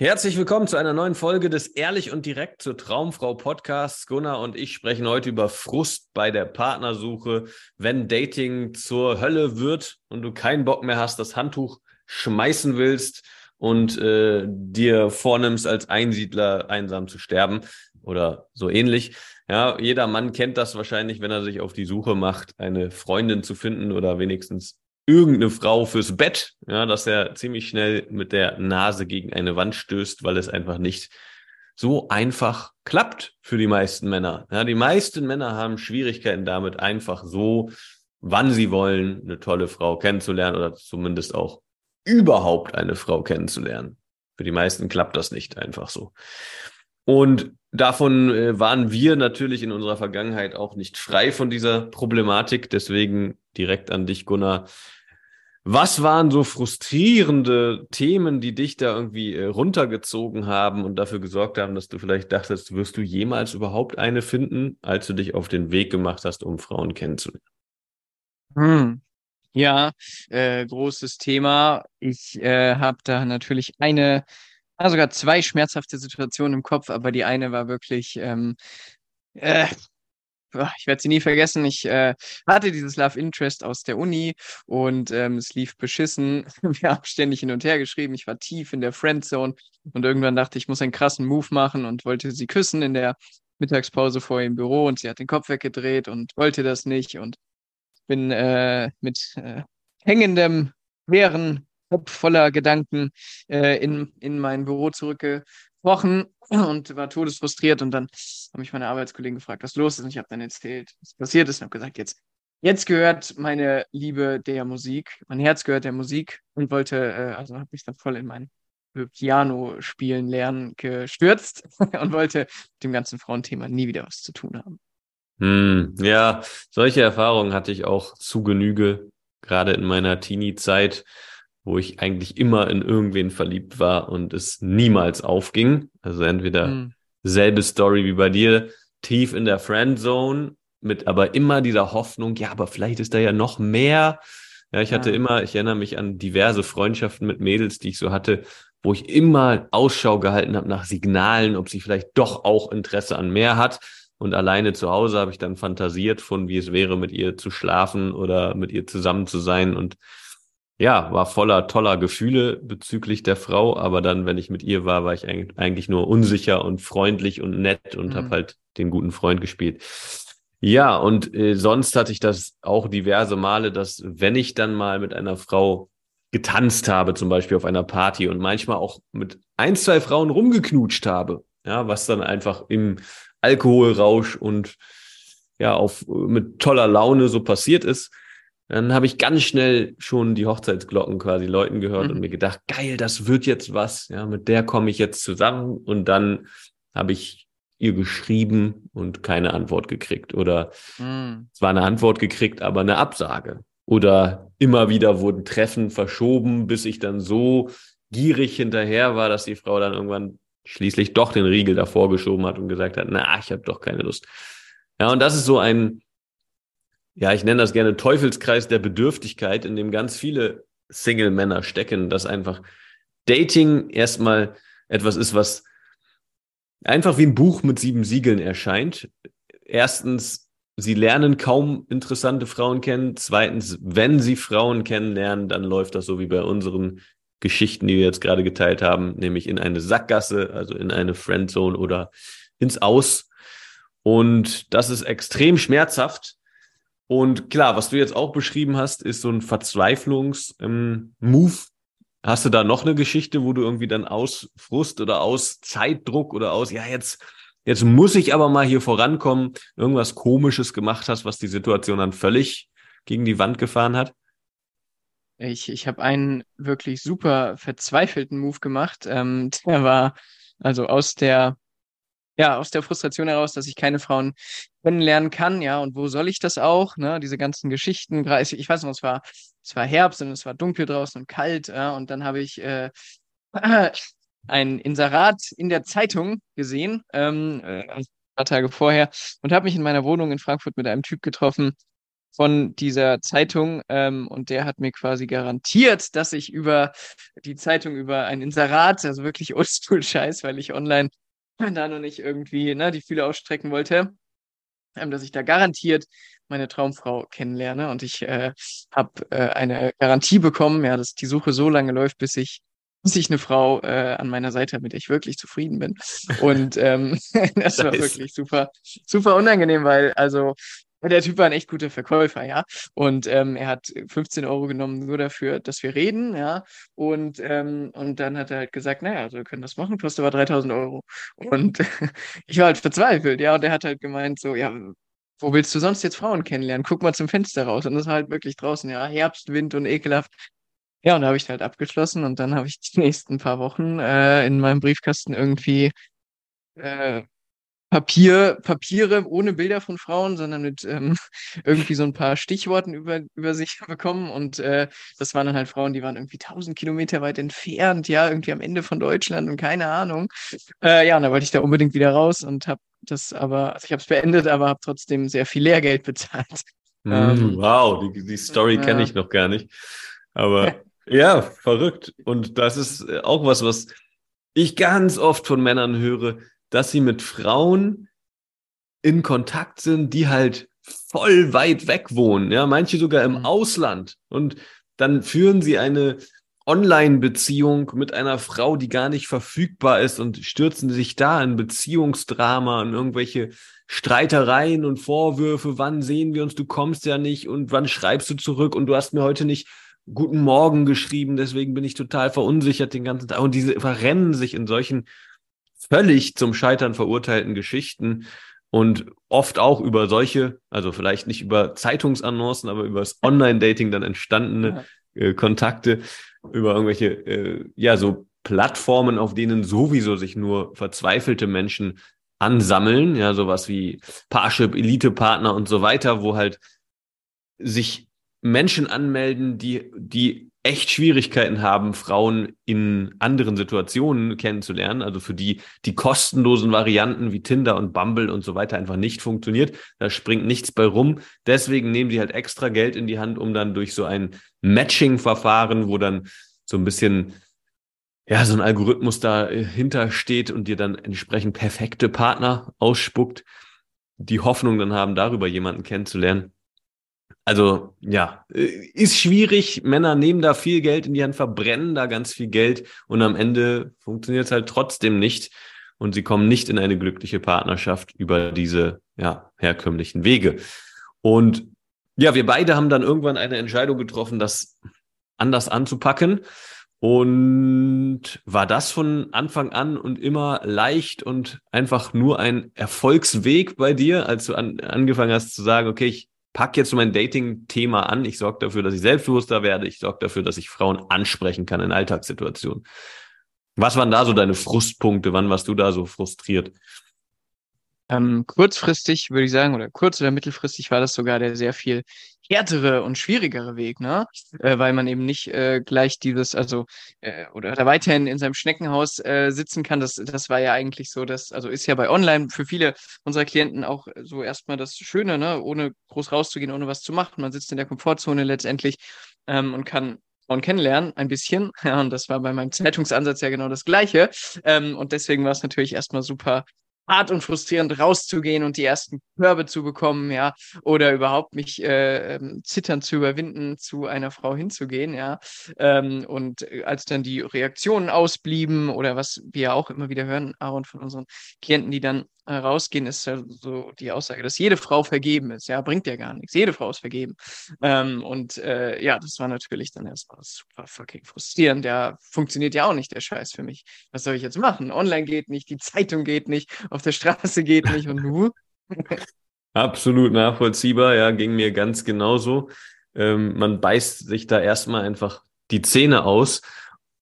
Herzlich willkommen zu einer neuen Folge des Ehrlich und Direkt zur Traumfrau Podcasts. Gunnar und ich sprechen heute über Frust bei der Partnersuche, wenn Dating zur Hölle wird und du keinen Bock mehr hast, das Handtuch schmeißen willst und äh, dir vornimmst, als Einsiedler einsam zu sterben oder so ähnlich. Ja, jeder Mann kennt das wahrscheinlich, wenn er sich auf die Suche macht, eine Freundin zu finden oder wenigstens irgendeine Frau fürs Bett, ja, dass er ziemlich schnell mit der Nase gegen eine Wand stößt, weil es einfach nicht so einfach klappt für die meisten Männer. Ja, die meisten Männer haben Schwierigkeiten damit, einfach so, wann sie wollen, eine tolle Frau kennenzulernen oder zumindest auch überhaupt eine Frau kennenzulernen. Für die meisten klappt das nicht einfach so. Und davon äh, waren wir natürlich in unserer Vergangenheit auch nicht frei von dieser Problematik. Deswegen direkt an dich, Gunnar. Was waren so frustrierende Themen, die dich da irgendwie äh, runtergezogen haben und dafür gesorgt haben, dass du vielleicht dachtest, wirst du jemals überhaupt eine finden, als du dich auf den Weg gemacht hast, um Frauen kennenzulernen? Hm. Ja, äh, großes Thema. Ich äh, habe da natürlich eine, sogar zwei schmerzhafte Situationen im Kopf, aber die eine war wirklich ähm, äh, ich werde sie nie vergessen. Ich äh, hatte dieses Love Interest aus der Uni und ähm, es lief beschissen. Wir haben ständig hin und her geschrieben. Ich war tief in der Friendzone und irgendwann dachte ich, ich muss einen krassen Move machen und wollte sie küssen in der Mittagspause vor ihrem Büro und sie hat den Kopf weggedreht und wollte das nicht und bin äh, mit äh, hängendem, schweren Kopf voller Gedanken äh, in, in mein Büro zurückge Wochen und war todesfrustriert. Und dann habe mich meine Arbeitskollegen gefragt, was los ist. Und ich habe dann erzählt, was passiert ist und habe gesagt, jetzt, jetzt gehört meine Liebe der Musik, mein Herz gehört der Musik und wollte, äh, also habe mich dann voll in mein Piano spielen lernen gestürzt und wollte mit dem ganzen Frauenthema nie wieder was zu tun haben. Hm, ja, solche Erfahrungen hatte ich auch zu Genüge, gerade in meiner Teenie-Zeit wo ich eigentlich immer in irgendwen verliebt war und es niemals aufging. Also entweder mhm. selbe Story wie bei dir, tief in der Friendzone, mit aber immer dieser Hoffnung, ja, aber vielleicht ist da ja noch mehr. Ja, ich hatte immer, ich erinnere mich an diverse Freundschaften mit Mädels, die ich so hatte, wo ich immer Ausschau gehalten habe nach Signalen, ob sie vielleicht doch auch Interesse an mehr hat. Und alleine zu Hause habe ich dann fantasiert von, wie es wäre, mit ihr zu schlafen oder mit ihr zusammen zu sein. Und ja, war voller toller Gefühle bezüglich der Frau, aber dann, wenn ich mit ihr war, war ich eigentlich nur unsicher und freundlich und nett und mhm. habe halt den guten Freund gespielt. Ja, und äh, sonst hatte ich das auch diverse Male, dass wenn ich dann mal mit einer Frau getanzt habe, zum Beispiel auf einer Party und manchmal auch mit ein, zwei Frauen rumgeknutscht habe, ja, was dann einfach im Alkoholrausch und ja, auf, mit toller Laune so passiert ist, dann habe ich ganz schnell schon die Hochzeitsglocken quasi läuten gehört mhm. und mir gedacht, geil, das wird jetzt was. Ja, mit der komme ich jetzt zusammen. Und dann habe ich ihr geschrieben und keine Antwort gekriegt. Oder mhm. zwar eine Antwort gekriegt, aber eine Absage. Oder immer wieder wurden Treffen verschoben, bis ich dann so gierig hinterher war, dass die Frau dann irgendwann schließlich doch den Riegel davor geschoben hat und gesagt hat, na, ich habe doch keine Lust. Ja, und das ist so ein, ja, ich nenne das gerne Teufelskreis der Bedürftigkeit, in dem ganz viele Single-Männer stecken, dass einfach Dating erstmal etwas ist, was einfach wie ein Buch mit sieben Siegeln erscheint. Erstens, sie lernen kaum interessante Frauen kennen. Zweitens, wenn sie Frauen kennenlernen, dann läuft das so wie bei unseren Geschichten, die wir jetzt gerade geteilt haben, nämlich in eine Sackgasse, also in eine Friendzone oder ins Aus. Und das ist extrem schmerzhaft, und klar, was du jetzt auch beschrieben hast, ist so ein Verzweiflungs-Move. Ähm, hast du da noch eine Geschichte, wo du irgendwie dann aus Frust oder aus Zeitdruck oder aus, ja, jetzt, jetzt muss ich aber mal hier vorankommen, irgendwas Komisches gemacht hast, was die Situation dann völlig gegen die Wand gefahren hat? Ich, ich habe einen wirklich super verzweifelten Move gemacht. Ähm, der war also aus der ja, aus der Frustration heraus, dass ich keine Frauen kennenlernen kann, ja, und wo soll ich das auch, ne, diese ganzen Geschichten, ich weiß noch, es war, es war Herbst und es war dunkel draußen und kalt, ja, und dann habe ich äh, ein Inserat in der Zeitung gesehen, ähm, äh, ein paar Tage vorher, und habe mich in meiner Wohnung in Frankfurt mit einem Typ getroffen von dieser Zeitung ähm, und der hat mir quasi garantiert, dass ich über die Zeitung, über ein Inserat, also wirklich Oldschool-Scheiß, weil ich online da noch nicht irgendwie ne, die Fühler ausstrecken wollte, ähm, dass ich da garantiert meine Traumfrau kennenlerne. Und ich äh, habe äh, eine Garantie bekommen, ja, dass die Suche so lange läuft, bis ich bis ich eine Frau äh, an meiner Seite habe, mit der ich wirklich zufrieden bin. Und ähm, das war wirklich super, super unangenehm, weil also der Typ war ein echt guter Verkäufer, ja. Und ähm, er hat 15 Euro genommen nur dafür, dass wir reden, ja. Und, ähm, und dann hat er halt gesagt, naja, also wir können das machen, kostet aber 3000 Euro. Und ich war halt verzweifelt, ja. Und er hat halt gemeint, so, ja, wo willst du sonst jetzt Frauen kennenlernen? Guck mal zum Fenster raus. Und das war halt wirklich draußen, ja, Herbst, Wind und ekelhaft. Ja, und da habe ich halt abgeschlossen und dann habe ich die nächsten paar Wochen äh, in meinem Briefkasten irgendwie äh, Papier, Papiere ohne Bilder von Frauen, sondern mit ähm, irgendwie so ein paar Stichworten über, über sich bekommen. Und äh, das waren dann halt Frauen, die waren irgendwie tausend Kilometer weit entfernt, ja, irgendwie am Ende von Deutschland und keine Ahnung. Äh, ja, und da wollte ich da unbedingt wieder raus und habe das aber, also ich habe es beendet, aber habe trotzdem sehr viel Lehrgeld bezahlt. Mm, ähm, wow, die, die Story äh, kenne ich noch gar nicht. Aber ja, verrückt. Und das ist auch was, was ich ganz oft von Männern höre dass sie mit Frauen in Kontakt sind, die halt voll weit weg wohnen, ja, manche sogar im mhm. Ausland. Und dann führen sie eine Online-Beziehung mit einer Frau, die gar nicht verfügbar ist und stürzen sich da in Beziehungsdrama und irgendwelche Streitereien und Vorwürfe, wann sehen wir uns, du kommst ja nicht und wann schreibst du zurück und du hast mir heute nicht guten Morgen geschrieben, deswegen bin ich total verunsichert den ganzen Tag und diese verrennen sich in solchen völlig zum Scheitern verurteilten Geschichten und oft auch über solche, also vielleicht nicht über Zeitungsannoncen, aber über das Online-Dating dann entstandene äh, Kontakte, über irgendwelche, äh, ja, so Plattformen, auf denen sowieso sich nur verzweifelte Menschen ansammeln, ja, sowas wie Parship, Elite-Partner und so weiter, wo halt sich Menschen anmelden, die, die echt Schwierigkeiten haben, Frauen in anderen Situationen kennenzulernen, also für die die kostenlosen Varianten wie Tinder und Bumble und so weiter einfach nicht funktioniert. Da springt nichts bei rum. Deswegen nehmen die halt extra Geld in die Hand, um dann durch so ein Matching-Verfahren, wo dann so ein bisschen ja, so ein Algorithmus dahinter steht und dir dann entsprechend perfekte Partner ausspuckt, die Hoffnung dann haben, darüber jemanden kennenzulernen. Also ja, äh, ist schwierig. Männer nehmen da viel Geld in die Hand, verbrennen da ganz viel Geld und am Ende funktioniert es halt trotzdem nicht und sie kommen nicht in eine glückliche Partnerschaft über diese ja, herkömmlichen Wege. Und ja, wir beide haben dann irgendwann eine Entscheidung getroffen, das anders anzupacken. Und war das von Anfang an und immer leicht und einfach nur ein Erfolgsweg bei dir, als du an, angefangen hast zu sagen, okay, ich pack jetzt so mein Dating-Thema an. Ich sorge dafür, dass ich selbstbewusster werde. Ich sorge dafür, dass ich Frauen ansprechen kann in Alltagssituationen. Was waren da so deine Frustpunkte? Wann warst du da so frustriert? Ähm, kurzfristig würde ich sagen, oder kurz- oder mittelfristig war das sogar der sehr viel härtere und schwierigere Weg, ne? Äh, weil man eben nicht äh, gleich dieses, also äh, oder da weiterhin in seinem Schneckenhaus äh, sitzen kann. Das, das war ja eigentlich so, dass, also ist ja bei Online für viele unserer Klienten auch so erstmal das Schöne, ne? Ohne groß rauszugehen, ohne was zu machen. Man sitzt in der Komfortzone letztendlich ähm, und kann Frauen kennenlernen, ein bisschen. Ja, und das war bei meinem Zeitungsansatz ja genau das Gleiche. Ähm, und deswegen war es natürlich erstmal super hart und frustrierend rauszugehen und die ersten Körbe zu bekommen, ja, oder überhaupt mich äh, ähm, zittern zu überwinden, zu einer Frau hinzugehen, ja. Ähm, und äh, als dann die Reaktionen ausblieben oder was wir auch immer wieder hören, Aaron, von unseren Klienten, die dann rausgehen, ist ja so die Aussage, dass jede Frau vergeben ist. Ja, bringt ja gar nichts. Jede Frau ist vergeben. Ähm, und äh, ja, das war natürlich dann erstmal super fucking frustrierend. Ja, funktioniert ja auch nicht der Scheiß für mich. Was soll ich jetzt machen? Online geht nicht, die Zeitung geht nicht, auf der Straße geht nicht und du? Absolut nachvollziehbar, ja, ging mir ganz genauso. Ähm, man beißt sich da erstmal einfach die Zähne aus.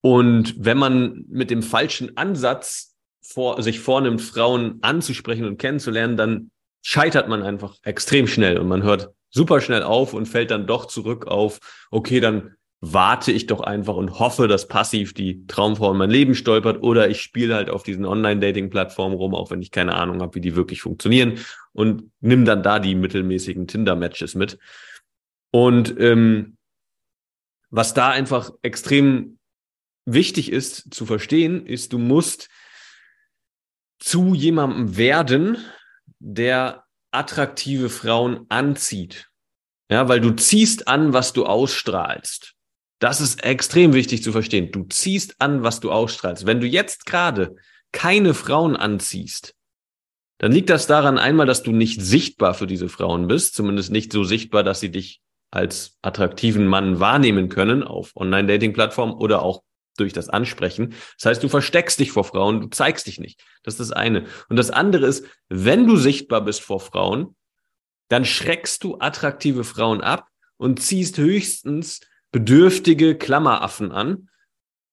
Und wenn man mit dem falschen Ansatz vor, sich vornimmt, Frauen anzusprechen und kennenzulernen, dann scheitert man einfach extrem schnell und man hört super schnell auf und fällt dann doch zurück auf, okay, dann warte ich doch einfach und hoffe, dass passiv die Traumfrau in mein Leben stolpert oder ich spiele halt auf diesen Online-Dating-Plattformen rum, auch wenn ich keine Ahnung habe, wie die wirklich funktionieren und nimm dann da die mittelmäßigen Tinder-Matches mit. Und ähm, was da einfach extrem wichtig ist zu verstehen, ist, du musst zu jemandem werden, der attraktive Frauen anzieht. Ja, weil du ziehst an, was du ausstrahlst. Das ist extrem wichtig zu verstehen. Du ziehst an, was du ausstrahlst. Wenn du jetzt gerade keine Frauen anziehst, dann liegt das daran einmal, dass du nicht sichtbar für diese Frauen bist, zumindest nicht so sichtbar, dass sie dich als attraktiven Mann wahrnehmen können auf Online-Dating-Plattformen oder auch durch das Ansprechen. Das heißt, du versteckst dich vor Frauen, du zeigst dich nicht. Das ist das eine. Und das andere ist, wenn du sichtbar bist vor Frauen, dann schreckst du attraktive Frauen ab und ziehst höchstens bedürftige Klammeraffen an.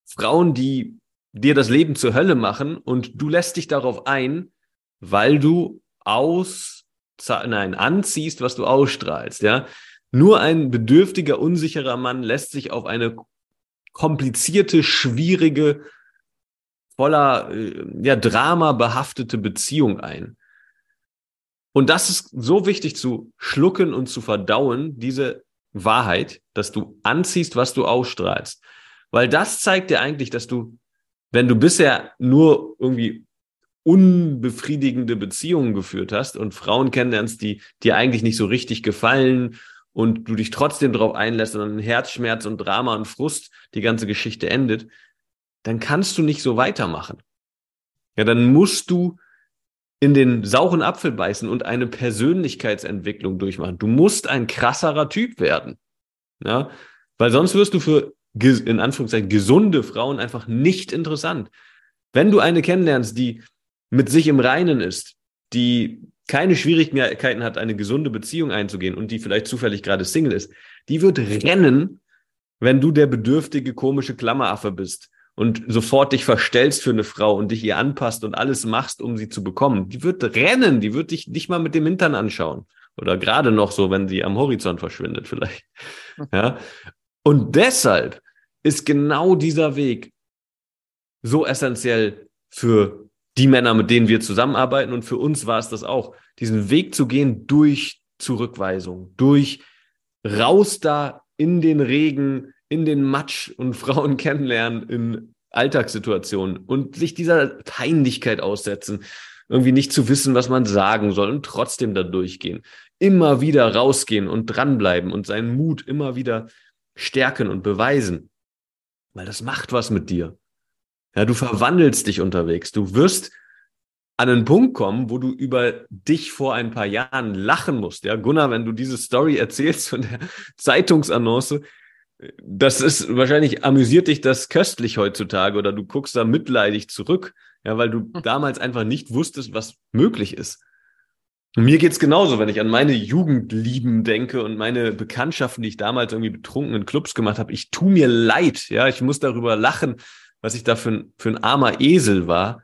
Frauen, die dir das Leben zur Hölle machen und du lässt dich darauf ein, weil du aus, nein, anziehst, was du ausstrahlst, ja. Nur ein bedürftiger, unsicherer Mann lässt sich auf eine komplizierte, schwierige, voller äh, ja, Drama behaftete Beziehung ein. Und das ist so wichtig zu schlucken und zu verdauen, diese Wahrheit, dass du anziehst, was du ausstrahlst. Weil das zeigt dir eigentlich, dass du, wenn du bisher nur irgendwie unbefriedigende Beziehungen geführt hast und Frauen kennenlernst, die dir eigentlich nicht so richtig gefallen und du dich trotzdem darauf einlässt und dann Herzschmerz und Drama und Frust die ganze Geschichte endet, dann kannst du nicht so weitermachen. Ja, dann musst du in den sauren Apfel beißen und eine Persönlichkeitsentwicklung durchmachen. Du musst ein krasserer Typ werden. Ja, weil sonst wirst du für in Anführungszeichen gesunde Frauen einfach nicht interessant. Wenn du eine kennenlernst, die mit sich im Reinen ist, die keine Schwierigkeiten hat, eine gesunde Beziehung einzugehen und die vielleicht zufällig gerade Single ist, die wird rennen, wenn du der bedürftige, komische Klammeraffe bist und sofort dich verstellst für eine Frau und dich ihr anpasst und alles machst, um sie zu bekommen. Die wird rennen, die wird dich nicht mal mit dem Hintern anschauen. Oder gerade noch so, wenn sie am Horizont verschwindet, vielleicht. Ja. Und deshalb ist genau dieser Weg so essentiell für die Männer, mit denen wir zusammenarbeiten. Und für uns war es das auch, diesen Weg zu gehen durch Zurückweisung, durch raus da in den Regen, in den Matsch und Frauen kennenlernen in Alltagssituationen und sich dieser Peinlichkeit aussetzen, irgendwie nicht zu wissen, was man sagen soll und trotzdem da durchgehen. Immer wieder rausgehen und dranbleiben und seinen Mut immer wieder stärken und beweisen. Weil das macht was mit dir. Ja, du verwandelst dich unterwegs. Du wirst an einen Punkt kommen, wo du über dich vor ein paar Jahren lachen musst. Ja, Gunnar, wenn du diese Story erzählst von der Zeitungsannonce, das ist wahrscheinlich amüsiert dich das köstlich heutzutage oder du guckst da mitleidig zurück, ja, weil du hm. damals einfach nicht wusstest, was möglich ist. Und mir geht's genauso, wenn ich an meine Jugendlieben denke und meine Bekanntschaften, die ich damals irgendwie betrunken in Clubs gemacht habe. Ich tu mir leid, ja, ich muss darüber lachen, was ich da für ein, für ein armer Esel war,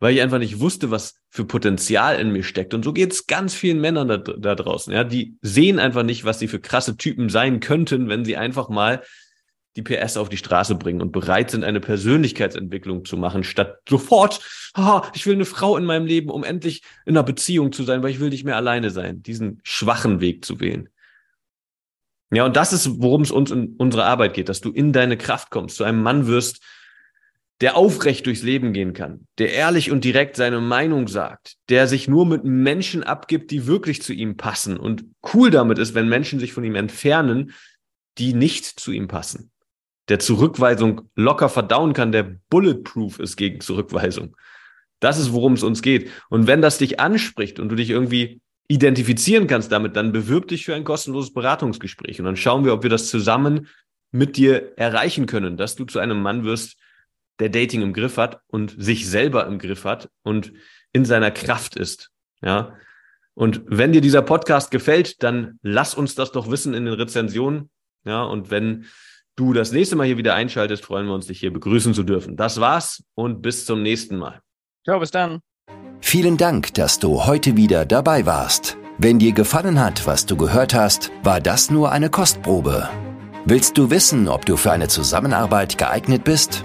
weil ich einfach nicht wusste, was für Potenzial in mir steckt. Und so geht es ganz vielen Männern da, da draußen. Ja, die sehen einfach nicht, was sie für krasse Typen sein könnten, wenn sie einfach mal die PS auf die Straße bringen und bereit sind, eine Persönlichkeitsentwicklung zu machen, statt sofort, ah, ich will eine Frau in meinem Leben, um endlich in einer Beziehung zu sein, weil ich will nicht mehr alleine sein, diesen schwachen Weg zu wählen. Ja, und das ist, worum es uns in unserer Arbeit geht, dass du in deine Kraft kommst, zu einem Mann wirst, der aufrecht durchs Leben gehen kann, der ehrlich und direkt seine Meinung sagt, der sich nur mit Menschen abgibt, die wirklich zu ihm passen und cool damit ist, wenn Menschen sich von ihm entfernen, die nicht zu ihm passen. Der Zurückweisung locker verdauen kann, der bulletproof ist gegen Zurückweisung. Das ist, worum es uns geht. Und wenn das dich anspricht und du dich irgendwie identifizieren kannst damit, dann bewirb dich für ein kostenloses Beratungsgespräch und dann schauen wir, ob wir das zusammen mit dir erreichen können, dass du zu einem Mann wirst, der Dating im Griff hat und sich selber im Griff hat und in seiner Kraft ist. Ja. Und wenn dir dieser Podcast gefällt, dann lass uns das doch wissen in den Rezensionen. Ja. Und wenn du das nächste Mal hier wieder einschaltest, freuen wir uns, dich hier begrüßen zu dürfen. Das war's und bis zum nächsten Mal. Ciao, bis dann. Vielen Dank, dass du heute wieder dabei warst. Wenn dir gefallen hat, was du gehört hast, war das nur eine Kostprobe. Willst du wissen, ob du für eine Zusammenarbeit geeignet bist?